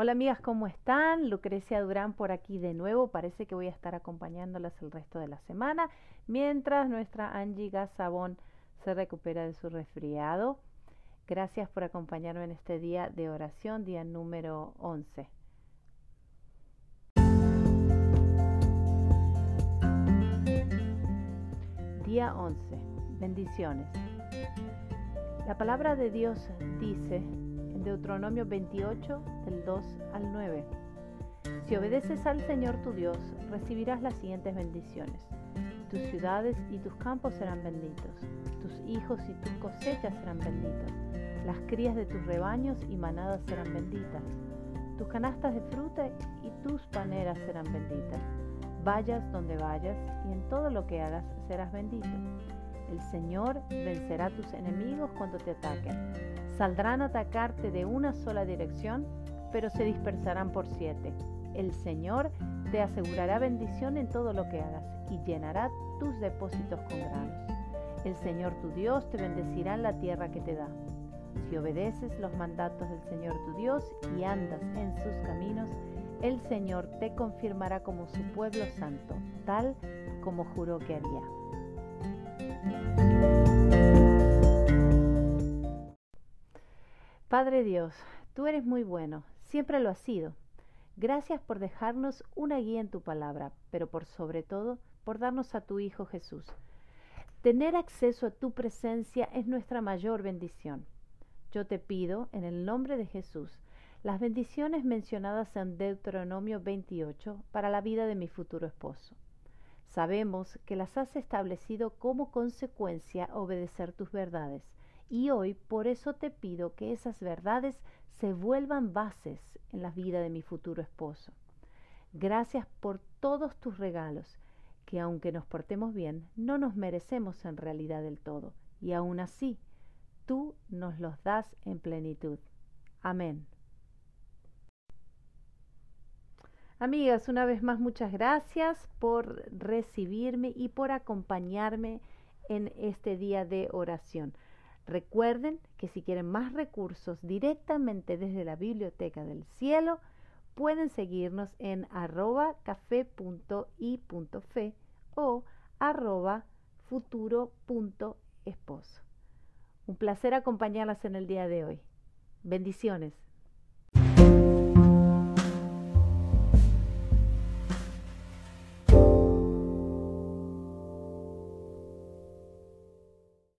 Hola amigas, ¿cómo están? Lucrecia Durán por aquí de nuevo. Parece que voy a estar acompañándolas el resto de la semana mientras nuestra Angie Gazabón se recupera de su resfriado. Gracias por acompañarme en este día de oración, día número 11. Día 11. Bendiciones. La palabra de Dios dice Deuteronomio 28, del 2 al 9. Si obedeces al Señor tu Dios, recibirás las siguientes bendiciones. Tus ciudades y tus campos serán benditos, tus hijos y tus cosechas serán benditas, las crías de tus rebaños y manadas serán benditas, tus canastas de fruta y tus paneras serán benditas. Vayas donde vayas y en todo lo que hagas serás bendito. El Señor vencerá a tus enemigos cuando te ataquen Saldrán a atacarte de una sola dirección, pero se dispersarán por siete. El Señor te asegurará bendición en todo lo que hagas y llenará tus depósitos con granos. El Señor tu Dios te bendecirá en la tierra que te da. Si obedeces los mandatos del Señor tu Dios y andas en sus caminos, el Señor te confirmará como su pueblo santo, tal como juró que haría. Padre Dios, tú eres muy bueno, siempre lo has sido. Gracias por dejarnos una guía en tu palabra, pero por sobre todo por darnos a tu Hijo Jesús. Tener acceso a tu presencia es nuestra mayor bendición. Yo te pido, en el nombre de Jesús, las bendiciones mencionadas en Deuteronomio 28 para la vida de mi futuro esposo. Sabemos que las has establecido como consecuencia obedecer tus verdades y hoy por eso te pido que esas verdades se vuelvan bases en la vida de mi futuro esposo. Gracias por todos tus regalos, que aunque nos portemos bien, no nos merecemos en realidad del todo, y aún así, tú nos los das en plenitud. Amén. Amigas, una vez más muchas gracias por recibirme y por acompañarme en este día de oración. Recuerden que si quieren más recursos directamente desde la Biblioteca del Cielo, pueden seguirnos en arroba café.i.fe o arroba futuro.esposo. Un placer acompañarlas en el día de hoy. Bendiciones.